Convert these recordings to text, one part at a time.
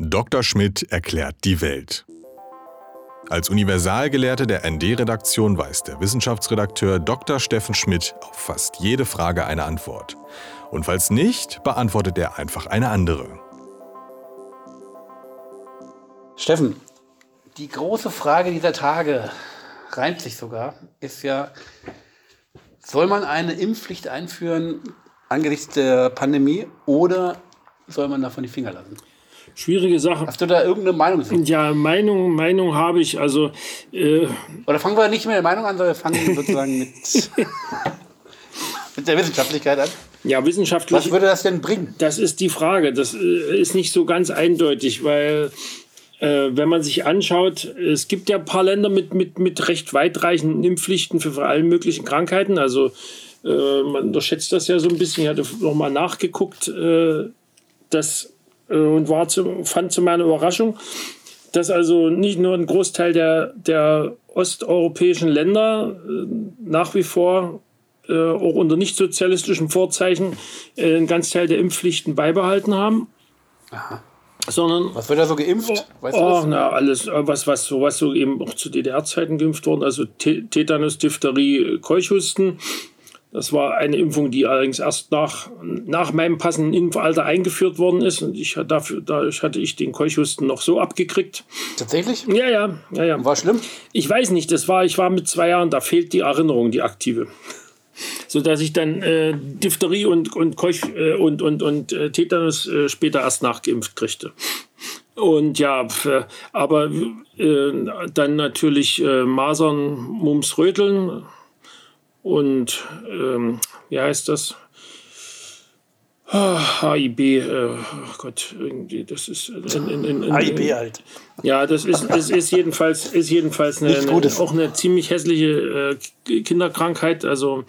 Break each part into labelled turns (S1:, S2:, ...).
S1: Dr. Schmidt erklärt die Welt. Als Universalgelehrte der ND-Redaktion weiß der Wissenschaftsredakteur Dr. Steffen Schmidt auf fast jede Frage eine Antwort. Und falls nicht, beantwortet er einfach eine andere.
S2: Steffen, die große Frage dieser Tage reimt sich sogar, ist ja, soll man eine Impfpflicht einführen angesichts der Pandemie oder soll man davon die Finger lassen?
S3: Schwierige Sache.
S2: Hast du da irgendeine Meinung zu?
S3: Ja, Meinung, Meinung habe ich. Also, äh,
S2: Oder fangen wir nicht mit der Meinung an, sondern fangen sozusagen mit, mit der Wissenschaftlichkeit an.
S3: ja, wissenschaftlich.
S2: Was würde das denn bringen?
S3: Das ist die Frage. Das äh, ist nicht so ganz eindeutig, weil äh, wenn man sich anschaut, es gibt ja ein paar Länder mit, mit, mit recht weitreichenden Impfpflichten für alle möglichen Krankheiten. Also äh, man unterschätzt das ja so ein bisschen. Ich hatte nochmal nachgeguckt, äh, das äh, und war zu, fand zu meiner Überraschung, dass also nicht nur ein Großteil der, der osteuropäischen Länder äh, nach wie vor äh, auch unter nicht sozialistischen Vorzeichen äh, einen ganz Teil der Impfpflichten beibehalten haben. Sondern
S2: Was wird da so geimpft? Weißt du
S3: Oh, na, alles, äh, was, was, so, was so eben auch zu DDR-Zeiten geimpft worden, also Te- Tetanus, Diphtherie, äh, Keuchhusten. Das war eine Impfung, die allerdings erst nach, nach meinem passenden Impfalter eingeführt worden ist. Und ich hatte dafür, dadurch hatte ich den Keuchhusten noch so abgekriegt.
S2: Tatsächlich?
S3: Ja, ja, ja, ja.
S2: War schlimm?
S3: Ich weiß nicht, das war, ich war mit zwei Jahren, da fehlt die Erinnerung, die aktive. So dass ich dann äh, Diphtherie und, und, Keuch, äh, und, und, und äh, Tetanus äh, später erst nachgeimpft kriegte. Und ja, pf, aber äh, dann natürlich äh, Masern, Mumps, Röteln und ähm, wie heißt das? Ah, HIB, äh, oh Gott, irgendwie, das ist in, in, in, in,
S2: AIB halt.
S3: ja, das ist, es ist jedenfalls, ist jedenfalls eine, eine, auch eine ziemlich hässliche äh, Kinderkrankheit, also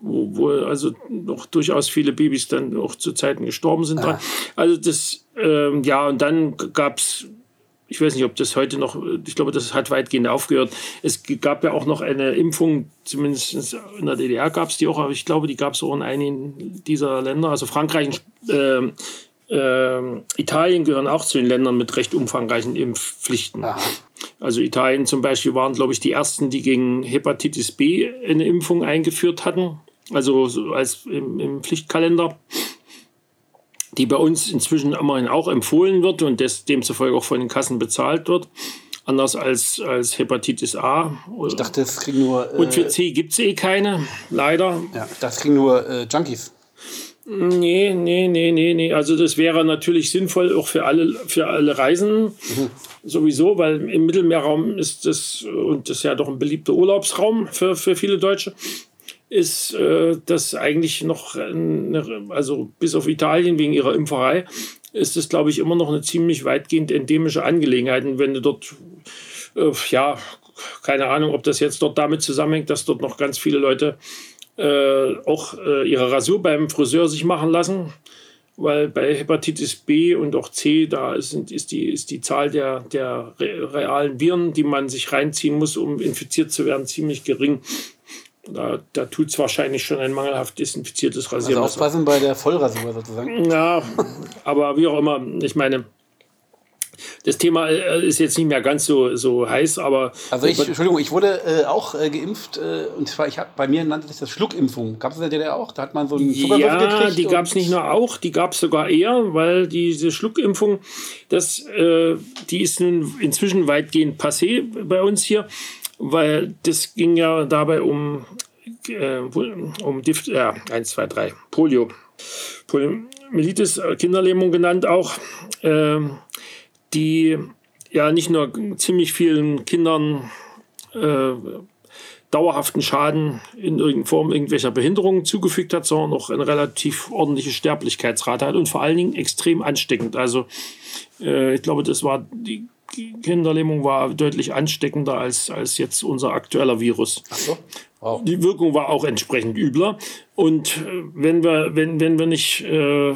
S3: wo, wo also noch durchaus viele Babys dann auch zu Zeiten gestorben sind. dran. Also das, ähm, ja, und dann gab's ich weiß nicht, ob das heute noch, ich glaube, das hat weitgehend aufgehört. Es gab ja auch noch eine Impfung, zumindest in der DDR gab es die auch, aber ich glaube, die gab es auch in einigen dieser Länder. Also Frankreich und ähm, ähm, Italien gehören auch zu den Ländern mit recht umfangreichen Impfpflichten. Also Italien zum Beispiel waren, glaube ich, die ersten, die gegen Hepatitis B eine Impfung eingeführt hatten. Also so als im, im Pflichtkalender die bei uns inzwischen immerhin auch empfohlen wird und des, demzufolge auch von den Kassen bezahlt wird. Anders als, als Hepatitis A.
S2: Ich dachte, es kriegen nur, äh,
S3: Und für C gibt es eh keine, leider.
S2: ja, es kriegen nur äh, Junkies.
S3: Nee, nee, nee, nee, nee. Also das wäre natürlich sinnvoll auch für alle, für alle Reisenden sowieso, weil im Mittelmeerraum ist das, und das ist ja doch ein beliebter Urlaubsraum für, für viele Deutsche, ist äh, das eigentlich noch, eine, also bis auf Italien wegen ihrer Impferei, ist das, glaube ich, immer noch eine ziemlich weitgehend endemische Angelegenheit. Und wenn du dort, äh, ja, keine Ahnung, ob das jetzt dort damit zusammenhängt, dass dort noch ganz viele Leute äh, auch äh, ihre Rasur beim Friseur sich machen lassen, weil bei Hepatitis B und auch C, da ist, ist, die, ist die Zahl der, der re realen Viren, die man sich reinziehen muss, um infiziert zu werden, ziemlich gering. Da, da tut es wahrscheinlich schon ein mangelhaft desinfiziertes
S2: Also
S3: Rasiermesser.
S2: aufpassen bei der Vollrasur sozusagen.
S3: Ja, aber wie auch immer, ich meine, das Thema äh, ist jetzt nicht mehr ganz so, so heiß, aber
S2: Also ich, Entschuldigung, ich wurde äh, auch äh, geimpft äh, und zwar, ich hab, bei mir nannte sich das Schluckimpfung. Gab es in der DDR auch? Da hat man so einen Zuckerwürfel
S3: ja,
S2: gekriegt.
S3: die
S2: und-
S3: gab es nicht nur auch, die gab es sogar eher, weil diese Schluckimpfung, das, äh, die ist nun inzwischen weitgehend passé bei uns hier, weil das ging ja dabei um, äh, um Dift, ja, 1, 2, 3, Polio. Poliomyelitis, äh, Kinderlähmung genannt auch, ähm, die ja nicht nur ziemlich vielen Kindern äh, dauerhaften Schaden in irgendeiner Form irgendwelcher Behinderungen zugefügt hat, sondern auch eine relativ ordentliche Sterblichkeitsrate hat und vor allen Dingen extrem ansteckend. Also äh, ich glaube, das war die Kinderlähmung war deutlich ansteckender als, als jetzt unser aktueller Virus.
S2: Ach so. Wow.
S3: Die Wirkung war auch entsprechend übler. Und äh, wenn wir, wenn, wenn wir nicht äh,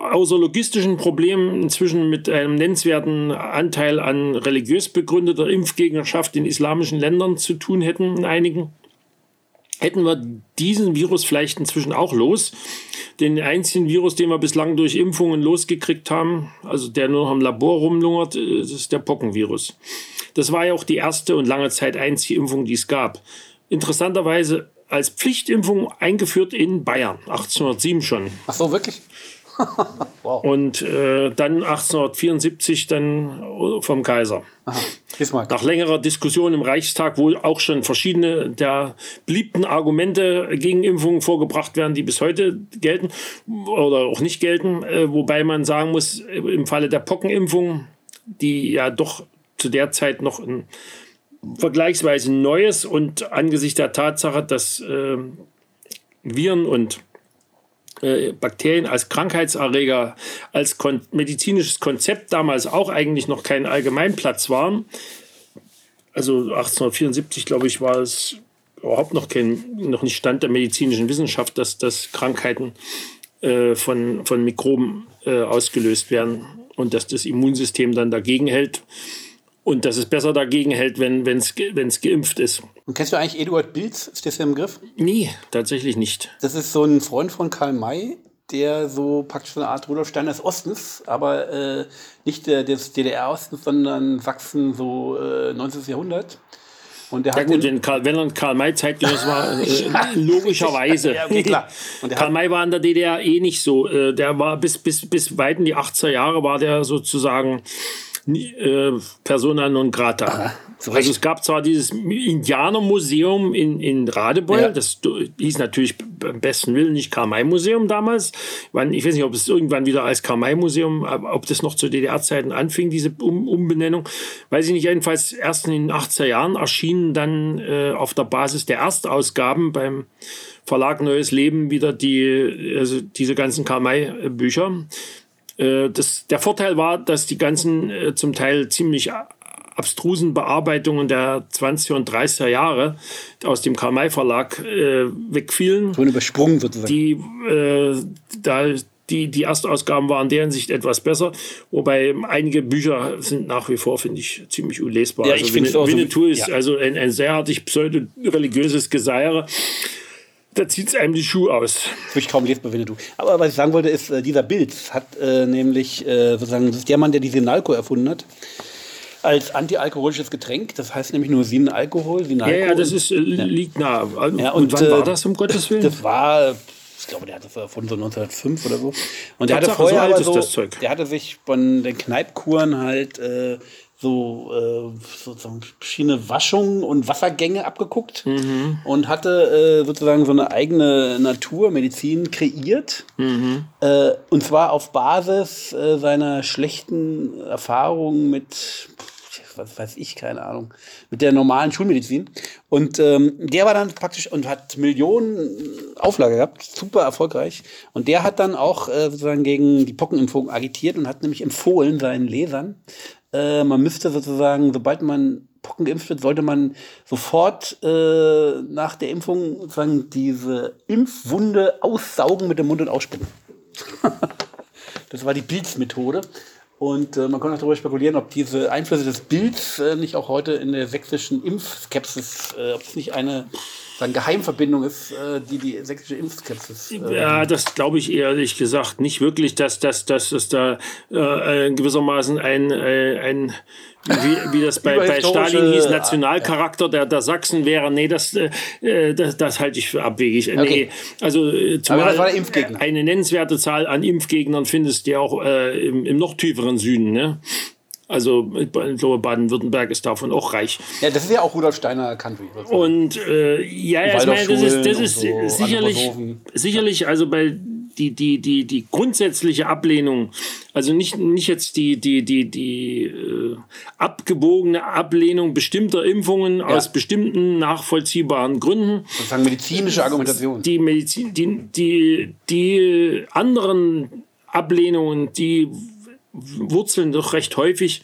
S3: außer logistischen Problemen inzwischen mit einem nennenswerten Anteil an religiös begründeter Impfgegnerschaft in islamischen Ländern zu tun hätten, in einigen, hätten wir diesen Virus vielleicht inzwischen auch los. Den einzigen Virus, den wir bislang durch Impfungen losgekriegt haben, also der nur noch im Labor rumlungert, äh, ist der Pockenvirus. Das war ja auch die erste und lange Zeit einzige Impfung, die es gab. Interessanterweise als Pflichtimpfung eingeführt in Bayern, 1807 schon.
S2: Ach so, wirklich?
S3: wow. Und äh, dann 1874 dann vom Kaiser. Nach längerer Diskussion im Reichstag, wo auch schon verschiedene der beliebten Argumente gegen Impfungen vorgebracht werden, die bis heute gelten oder auch nicht gelten, äh, wobei man sagen muss, im Falle der Pockenimpfung, die ja doch zu der Zeit noch ein vergleichsweise neues und angesichts der Tatsache, dass äh, Viren und äh, Bakterien als Krankheitserreger, als kon medizinisches Konzept damals auch eigentlich noch kein Allgemeinplatz waren. Also 1874, glaube ich, war es überhaupt noch, kein, noch nicht Stand der medizinischen Wissenschaft, dass, dass Krankheiten äh, von, von Mikroben äh, ausgelöst werden und dass das Immunsystem dann dagegen hält und dass es besser dagegen hält, wenn es geimpft ist.
S2: Und kennst du eigentlich Eduard Bilz? Ist das im Griff?
S3: Nee, tatsächlich nicht.
S2: Das ist so ein Freund von Karl May, der so praktisch eine Art Rudolf Steiner des Ostens, aber äh, nicht der, des DDR-Ostens, sondern Sachsen so äh, 19. Jahrhundert.
S3: Und der ja gut, den Karl, wenn er Karl May zeitgenöss war, äh, logischerweise. ja, okay, klar. Karl May war in der DDR eh nicht so. Äh, der war bis, bis, bis weit in die 80er Jahre war der sozusagen äh, persona non grata. Aha, so also es gab zwar dieses Indianermuseum in, in Radebeul, ja. das hieß natürlich beim besten Willen nicht Karl-May-Museum damals. Ich weiß nicht, ob es irgendwann wieder als Karl-May-Museum, ob das noch zu DDR-Zeiten anfing, diese um Umbenennung. Weiß ich nicht, jedenfalls erst in den 80er Jahren erschienen dann äh, auf der Basis der Erstausgaben beim Verlag Neues Leben wieder die, also diese ganzen Karl-May-Bücher. Äh, das, der Vorteil war, dass die ganzen äh, zum Teil ziemlich abstrusen Bearbeitungen der 20er und 30er Jahre aus dem Karl-May Verlag äh, wegfielen.
S2: So übersprungen sozusagen.
S3: Die, äh, da, die, die Erstausgaben waren in der Hinsicht etwas besser, wobei einige Bücher sind nach wie vor, finde ich, ziemlich unlesbar.
S2: Ja, ich also Winnetou,
S3: Winnetou ist ja. also ein, ein sehr artig pseudo-religiöses Geseiere da zieht es einem die Schuhe aus.
S2: Würde ich kaum lesbar, wenn du. Aber was ich sagen wollte, ist, äh, dieser Bild hat äh, nämlich äh, sozusagen, das ist der Mann, der die Sinalco erfunden hat. Als antialkoholisches Getränk, das heißt nämlich nur Sinalkohol.
S3: Ja, ja, das ist, äh, liegt nah. Ja, und, und wann war äh, das, um Gottes Willen?
S2: Das war, ich glaube, der hat das erfunden so 1905 oder so. Und der hatte vorher so, so, das Zeug. der hatte sich von den Kneipkuren halt äh, so äh, sozusagen verschiedene Waschungen und Wassergänge abgeguckt mhm. und hatte äh, sozusagen so eine eigene Naturmedizin kreiert. Mhm. Äh, und zwar auf Basis äh, seiner schlechten Erfahrungen mit, was weiß ich, keine Ahnung, mit der normalen Schulmedizin. Und ähm, der war dann praktisch und hat Millionen Auflage gehabt, super erfolgreich. Und der hat dann auch äh, sozusagen gegen die Pockenimpfung agitiert und hat nämlich empfohlen seinen Lesern, äh, man müsste sozusagen, sobald man Pocken geimpft wird, sollte man sofort äh, nach der Impfung sozusagen diese Impfwunde aussaugen mit dem Mund und ausspucken. das war die Bilds-Methode. Und äh, man kann auch darüber spekulieren, ob diese Einflüsse des Bilds äh, nicht auch heute in der sächsischen Impfskepsis, äh, ob es nicht eine sagen, Geheimverbindung ist, äh, die die sächsische Impfskepsis.
S3: Äh, ja, das glaube ich ehrlich gesagt nicht wirklich, dass, dass, dass es da äh, gewissermaßen ein, äh, ein wie, wie das bei, bei Stalin hieß, Nationalcharakter der, der Sachsen wäre. Nee, das, äh, das, das halte ich für abwegig. Okay. Nee, also äh, zumal eine nennenswerte Zahl an Impfgegnern findest du ja auch äh, im, im noch tieferen Süden. Ne? Also ich glaube, Baden-Württemberg ist davon auch reich.
S2: Ja, das ist ja auch Rudolf Steiner Country.
S3: Und äh, ja, ich meine, das ist, das ist so sicherlich, sicherlich, also bei die, die, die, die grundsätzliche Ablehnung, also nicht, nicht jetzt die, die, die, die äh, abgebogene Ablehnung bestimmter Impfungen ja. aus bestimmten nachvollziehbaren Gründen.
S2: Sozusagen medizinische Argumentation.
S3: Die Medizin, die, die, die anderen Ablehnungen, die wurzeln doch recht häufig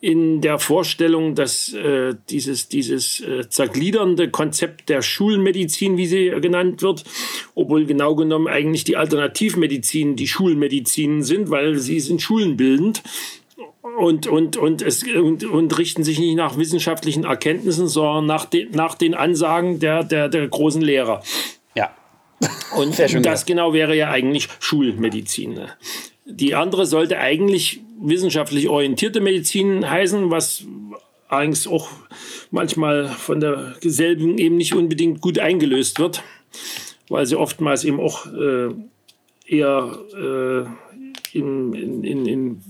S3: in der Vorstellung, dass äh, dieses, dieses äh, zergliedernde Konzept der Schulmedizin, wie sie genannt wird, obwohl genau genommen eigentlich die Alternativmedizin die Schulmedizinen sind, weil sie sind schulenbildend, und, und, und, es, und, und richten sich nicht nach wissenschaftlichen Erkenntnissen, sondern nach, de, nach den Ansagen der, der, der großen Lehrer.
S2: Ja.
S3: Und das genau wäre ja eigentlich Schulmedizin. Ne? Die andere sollte eigentlich wissenschaftlich orientierte Medizin heißen, was eigentlich auch manchmal von der selben eben nicht unbedingt gut eingelöst wird, weil sie oftmals eben auch äh, eher äh, in, in, in,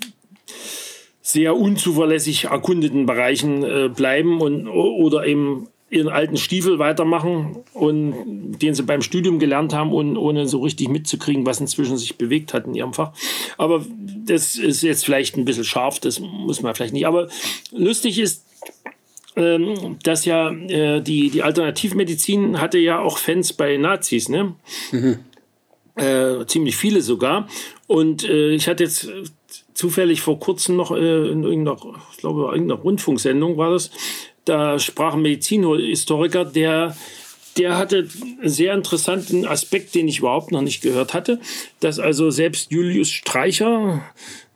S3: sehr unzuverlässig erkundeten Bereichen äh, bleiben und, oder eben ihren alten Stiefel weitermachen und den sie beim Studium gelernt haben und ohne so richtig mitzukriegen, was inzwischen sich bewegt hat in ihrem Fach. Aber das ist jetzt vielleicht ein bisschen scharf, das muss man vielleicht nicht. Aber lustig ist, ähm, dass ja äh, die, die Alternativmedizin hatte ja auch Fans bei Nazis, ne? Mhm. Äh, ziemlich viele sogar. Und äh, ich hatte jetzt zufällig vor kurzem noch äh, in irgendeiner, ich glaube, irgendeiner Rundfunksendung war das, da sprach ein Medizinhistoriker, der der hatte einen sehr interessanten Aspekt, den ich überhaupt noch nicht gehört hatte, dass also selbst Julius Streicher,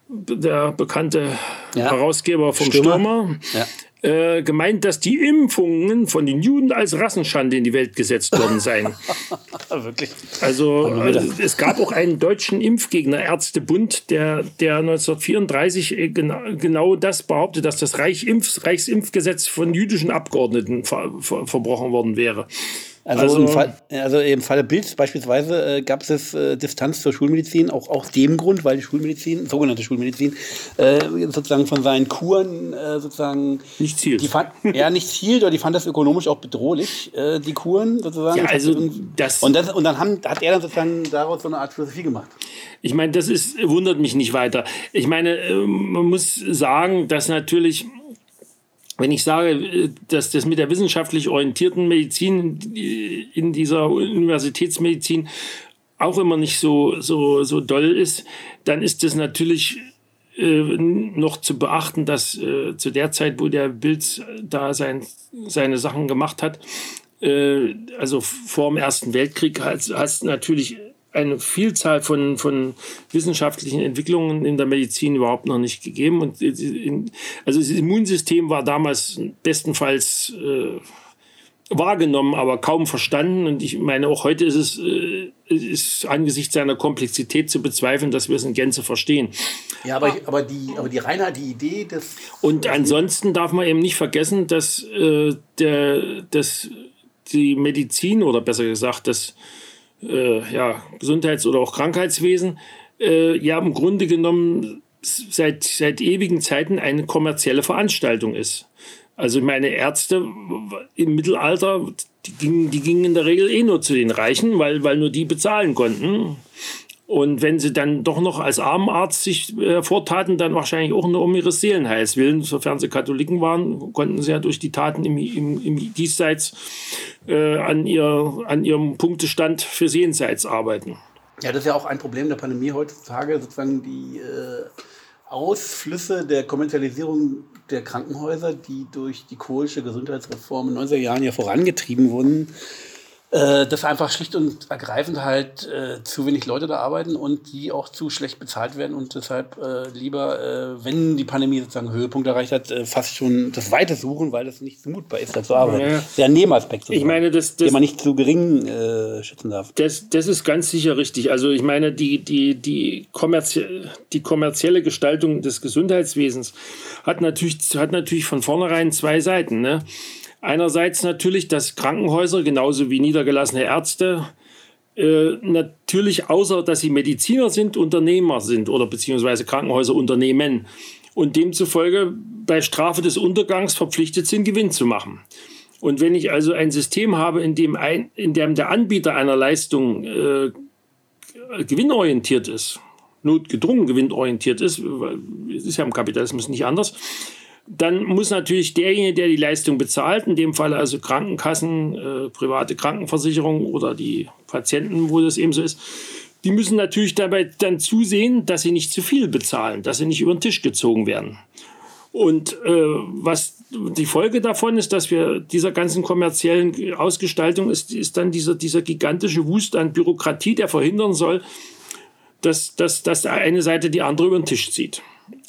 S3: der bekannte ja. Herausgeber vom Stürmer, Stürmer ja äh, gemeint, dass die Impfungen von den Juden als Rassenschande in die Welt gesetzt worden seien. Wirklich? Also äh, es gab auch einen deutschen Impfgegner, Ärztebund, der, der 1934 äh, genau, genau das behauptet, dass das Reich Reichsimpfgesetz von jüdischen Abgeordneten ver ver verbrochen worden wäre.
S2: Also, also, im, Fall, also im Falle Bild beispielsweise äh, gab es äh, Distanz zur Schulmedizin, auch aus dem Grund, weil die Schulmedizin, sogenannte Schulmedizin, äh, sozusagen von seinen Kuren äh, sozusagen
S3: nicht zielt.
S2: Die fand, ja, nicht zielt, oder die fand das ökonomisch auch bedrohlich, äh, die Kuren sozusagen. Ja,
S3: also das
S2: und, das, und dann haben, hat er dann sozusagen daraus so eine Art Philosophie gemacht.
S3: Ich meine, das ist, wundert mich nicht weiter. Ich meine, äh, man muss sagen, dass natürlich wenn ich sage, dass das mit der wissenschaftlich orientierten Medizin in dieser Universitätsmedizin auch immer nicht so, so, so doll ist, dann ist das natürlich äh, noch zu beachten, dass äh, zu der Zeit, wo der Bild da sein, seine Sachen gemacht hat, äh, also vor dem Ersten Weltkrieg, hast, hast natürlich eine Vielzahl von, von wissenschaftlichen Entwicklungen in der Medizin überhaupt noch nicht gegeben. Und in, also das Immunsystem war damals bestenfalls äh, wahrgenommen, aber kaum verstanden. Und ich meine, auch heute ist es äh, ist angesichts seiner Komplexität zu bezweifeln, dass wir es in Gänze verstehen.
S2: Ja, aber, aber, die, aber die Reinheit, die Idee des.
S3: Und ansonsten darf man eben nicht vergessen, dass, äh, der, dass die Medizin oder besser gesagt, dass äh, ja, Gesundheits- oder auch Krankheitswesen äh, ja im Grunde genommen seit, seit ewigen Zeiten eine kommerzielle Veranstaltung ist. Also meine Ärzte im Mittelalter, die gingen, die gingen in der Regel eh nur zu den Reichen, weil, weil nur die bezahlen konnten. Und wenn sie dann doch noch als Armenarzt sich äh, dann wahrscheinlich auch nur um ihres Seelenheils willen. Sofern sie Katholiken waren, konnten sie ja durch die Taten im, im, im Diesseits äh, an, ihr, an ihrem Punktestand für Jenseits arbeiten.
S2: Ja, das ist ja auch ein Problem der Pandemie heutzutage, sozusagen die äh, Ausflüsse der Kommerzialisierung der Krankenhäuser, die durch die kohlische Gesundheitsreform in den 90er Jahren ja vorangetrieben wurden äh, dass einfach schlicht und ergreifend halt äh, zu wenig Leute da arbeiten und die auch zu schlecht bezahlt werden und deshalb äh, lieber, äh, wenn die Pandemie sozusagen Höhepunkt erreicht hat, äh, fast schon das Weite suchen, weil das nicht zumutbar ist, da zu arbeiten. Ja. Der Nebenaspekt,
S3: ich meine, das, das,
S2: den man nicht zu gering äh, schützen darf.
S3: Das, das ist ganz sicher richtig. Also ich meine, die, die, die, kommerzie die kommerzielle Gestaltung des Gesundheitswesens hat natürlich, hat natürlich von vornherein zwei Seiten. Ne? Einerseits natürlich, dass Krankenhäuser genauso wie niedergelassene Ärzte äh, natürlich, außer dass sie Mediziner sind, Unternehmer sind oder beziehungsweise Krankenhäuser unternehmen und demzufolge bei Strafe des Untergangs verpflichtet sind, Gewinn zu machen. Und wenn ich also ein System habe, in dem, ein, in dem der Anbieter einer Leistung äh, gewinnorientiert ist, notgedrungen gewinnorientiert ist, ist ja im Kapitalismus nicht anders, dann muss natürlich derjenige, der die Leistung bezahlt, in dem Fall also Krankenkassen, äh, private Krankenversicherung oder die Patienten, wo das eben so ist, die müssen natürlich dabei dann zusehen, dass sie nicht zu viel bezahlen, dass sie nicht über den Tisch gezogen werden. Und äh, was die Folge davon ist, dass wir dieser ganzen kommerziellen Ausgestaltung ist, ist dann dieser, dieser gigantische Wust an Bürokratie, der verhindern soll, dass, dass, dass eine Seite die andere über den Tisch zieht.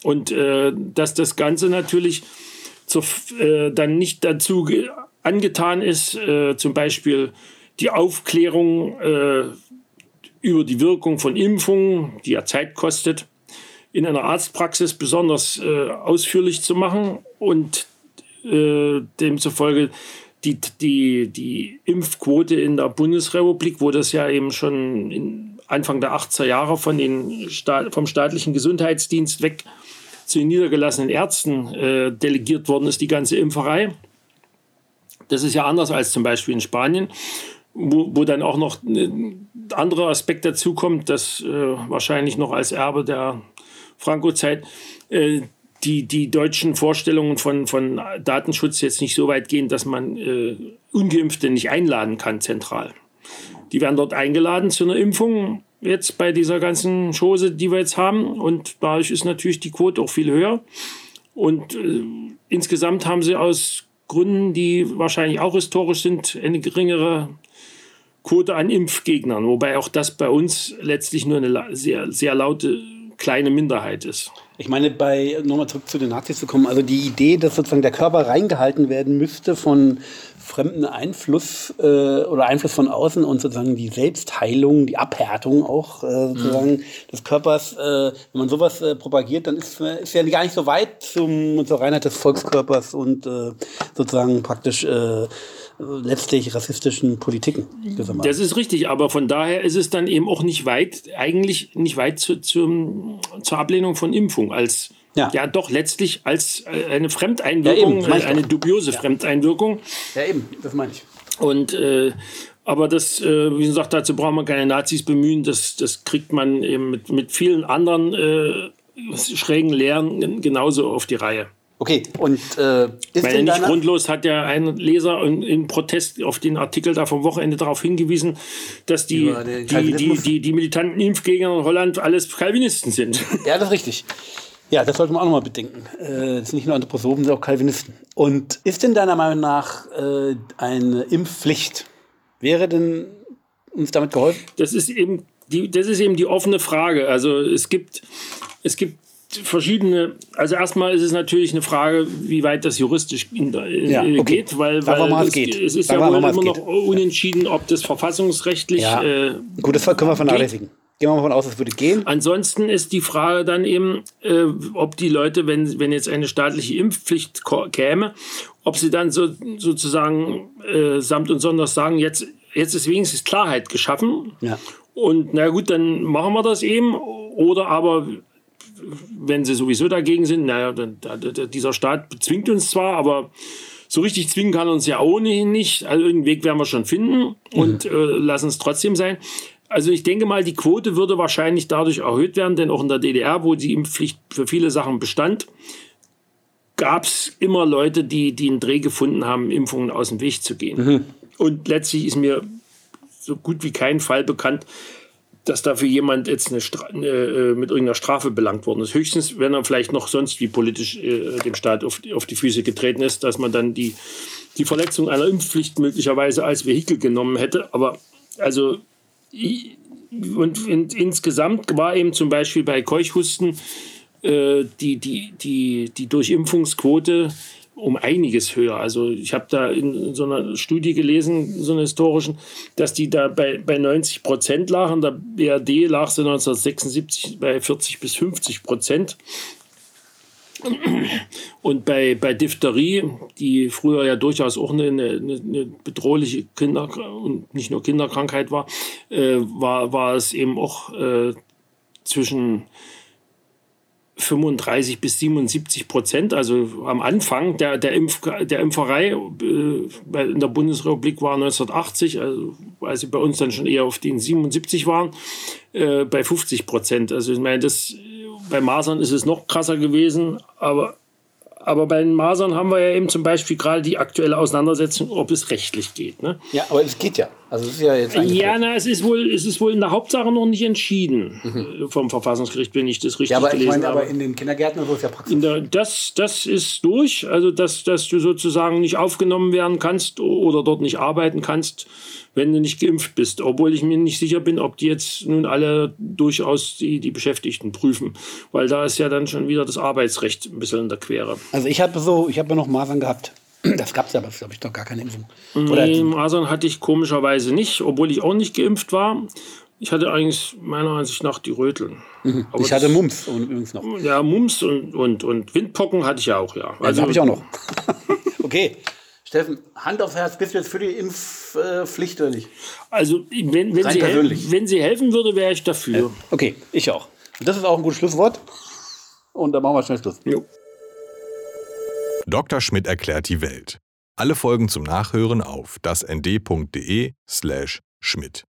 S3: Und äh, dass das Ganze natürlich zur, äh, dann nicht dazu angetan ist, äh, zum Beispiel die Aufklärung äh, über die Wirkung von Impfungen, die ja Zeit kostet, in einer Arztpraxis besonders äh, ausführlich zu machen und äh, demzufolge die, die, die Impfquote in der Bundesrepublik, wo das ja eben schon Anfang der 80er Jahre von den Staat, vom staatlichen Gesundheitsdienst weg zu den niedergelassenen Ärzten äh, delegiert worden ist, die ganze Impferei. Das ist ja anders als zum Beispiel in Spanien, wo, wo dann auch noch ein anderer Aspekt dazu kommt, dass äh, wahrscheinlich noch als Erbe der Franco-Zeit äh, die, die deutschen Vorstellungen von, von Datenschutz jetzt nicht so weit gehen, dass man äh, Ungeimpfte nicht einladen kann zentral. Die werden dort eingeladen zu einer Impfung, jetzt bei dieser ganzen Chose, die wir jetzt haben. Und dadurch ist natürlich die Quote auch viel höher. Und äh, insgesamt haben sie aus Gründen, die wahrscheinlich auch historisch sind, eine geringere Quote an Impfgegnern. Wobei auch das bei uns letztlich nur eine sehr, sehr laute kleine Minderheit ist.
S2: Ich meine, bei nochmal zurück zu den Nazis zu kommen, also die Idee, dass sozusagen der Körper reingehalten werden müsste von fremden Einfluss äh, oder Einfluss von außen und sozusagen die Selbstheilung, die Abhärtung auch äh, sozusagen mhm. des Körpers, äh, wenn man sowas äh, propagiert, dann ist, ist ja gar nicht so weit zum, zur Reinheit des Volkskörpers und äh, sozusagen praktisch äh, letztlich rassistischen Politiken.
S3: Das ist richtig, aber von daher ist es dann eben auch nicht weit, eigentlich nicht weit zu, zu, zur Ablehnung von Impfung als ja. ja, doch letztlich als äh, eine Fremdeinwirkung, ja, eine dubiose ja. Fremdeinwirkung.
S2: Ja, eben, das meine ich.
S3: Und äh, aber das, äh, wie gesagt, dazu braucht man keine Nazis bemühen. Das, das kriegt man eben mit, mit vielen anderen äh, schrägen Lehren genauso auf die Reihe.
S2: Okay, und äh,
S3: ist Weil nicht grundlos hat ja ein Leser in, in, Protest auf den Artikel da vom Wochenende darauf hingewiesen, dass die, die, die, die, die militanten Impfgegner in Holland alles Calvinisten sind.
S2: Ja, das ist richtig. Ja, das sollte man auch nochmal bedenken. Äh, das sind nicht nur Anthroposophen, sondern auch Calvinisten. Und ist denn deiner Meinung nach äh, eine Impfpflicht? Wäre denn uns damit geholfen?
S3: Das ist eben die, das ist eben die offene Frage. Also es gibt, es gibt verschiedene, also erstmal ist es natürlich eine Frage, wie weit das juristisch ja, okay. geht, weil, weil
S2: mal,
S3: es,
S2: geht.
S3: es ist Sagen ja wohl immer noch unentschieden, ob das verfassungsrechtlich. Ja.
S2: Äh, Gut, das können wir vernachlässigen. Gehen wir mal davon aus, es würde gehen.
S3: Ansonsten ist die Frage dann eben, äh, ob die Leute, wenn, wenn jetzt eine staatliche Impfpflicht käme, ob sie dann so, sozusagen äh, samt und sonders sagen, jetzt, jetzt ist wenigstens Klarheit geschaffen. Ja. Und na gut, dann machen wir das eben. Oder aber wenn sie sowieso dagegen sind, naja, dann, dieser Staat zwingt uns zwar, aber so richtig zwingen kann uns ja ohnehin nicht. Also irgendeinen Weg werden wir schon finden und mhm. äh, lassen es trotzdem sein. Also ich denke mal, die Quote würde wahrscheinlich dadurch erhöht werden, denn auch in der DDR, wo die Impfpflicht für viele Sachen bestand, gab es immer Leute, die, die einen Dreh gefunden haben, Impfungen aus dem Weg zu gehen. Mhm. Und letztlich ist mir so gut wie kein Fall bekannt, dass dafür jemand jetzt eine eine, äh, mit irgendeiner Strafe belangt worden ist. Höchstens, wenn er vielleicht noch sonst wie politisch äh, dem Staat auf, auf die Füße getreten ist, dass man dann die, die Verletzung einer Impfpflicht möglicherweise als Vehikel genommen hätte. Aber also und in, insgesamt war eben zum Beispiel bei Keuchhusten äh, die, die, die, die Durchimpfungsquote um einiges höher. Also ich habe da in so einer Studie gelesen, so einer historischen, dass die da bei, bei 90 Prozent lagen. Der BRD lag sie 1976 bei 40 bis 50 Prozent. Und bei, bei Diphtherie, die früher ja durchaus auch eine, eine, eine bedrohliche Kinder- und nicht nur Kinderkrankheit war, äh, war, war es eben auch äh, zwischen 35 bis 77 Prozent, also am Anfang der, der, Impf, der Impferei äh, in der Bundesrepublik war 1980, also als sie bei uns dann schon eher auf den 77 waren, äh, bei 50 Prozent. Also ich meine, das, bei Masern ist es noch krasser gewesen, aber, aber bei den Masern haben wir ja eben zum Beispiel gerade die aktuelle Auseinandersetzung, ob es rechtlich geht. Ne?
S2: Ja, aber es geht ja. Also es ist ja jetzt
S3: Ja, na, es ist wohl, es ist wohl in der Hauptsache noch nicht entschieden äh, vom Verfassungsgericht, wenn ich das richtig
S2: ja, aber ich
S3: gelesen
S2: meine,
S3: habe.
S2: aber in den Kindergärten ist ja Praxis.
S3: In der, das, das ist durch, also dass, dass du sozusagen nicht aufgenommen werden kannst oder dort nicht arbeiten kannst, wenn du nicht geimpft bist. Obwohl ich mir nicht sicher bin, ob die jetzt nun alle durchaus die, die Beschäftigten prüfen. Weil da ist ja dann schon wieder das Arbeitsrecht ein bisschen in der Quere.
S2: Also ich habe so, ich habe ja noch Masern gehabt. Das gab es ja, aber das glaube ich doch gar keine Impfung. Oder
S3: Nee, Masern hatte ich komischerweise nicht, obwohl ich auch nicht geimpft war. Ich hatte eigentlich meiner Ansicht nach die Röteln.
S2: Mhm. ich hatte Mumps und übrigens noch.
S3: ja Mumps und, und, und Windpocken hatte ich ja auch, ja.
S2: Also habe ich auch noch. okay. Steffen, Hand aufs Herz, bist du jetzt für die Impfpflicht oder nicht?
S3: Also, wenn, wenn, sie hel-
S2: persönlich.
S3: wenn sie helfen würde, wäre ich dafür.
S2: Okay, ich auch. Und das ist auch ein gutes Schlusswort. Und dann machen wir schnell Schluss.
S3: Jo.
S1: Dr. Schmidt erklärt die Welt. Alle Folgen zum Nachhören auf dasnd.de slash Schmidt.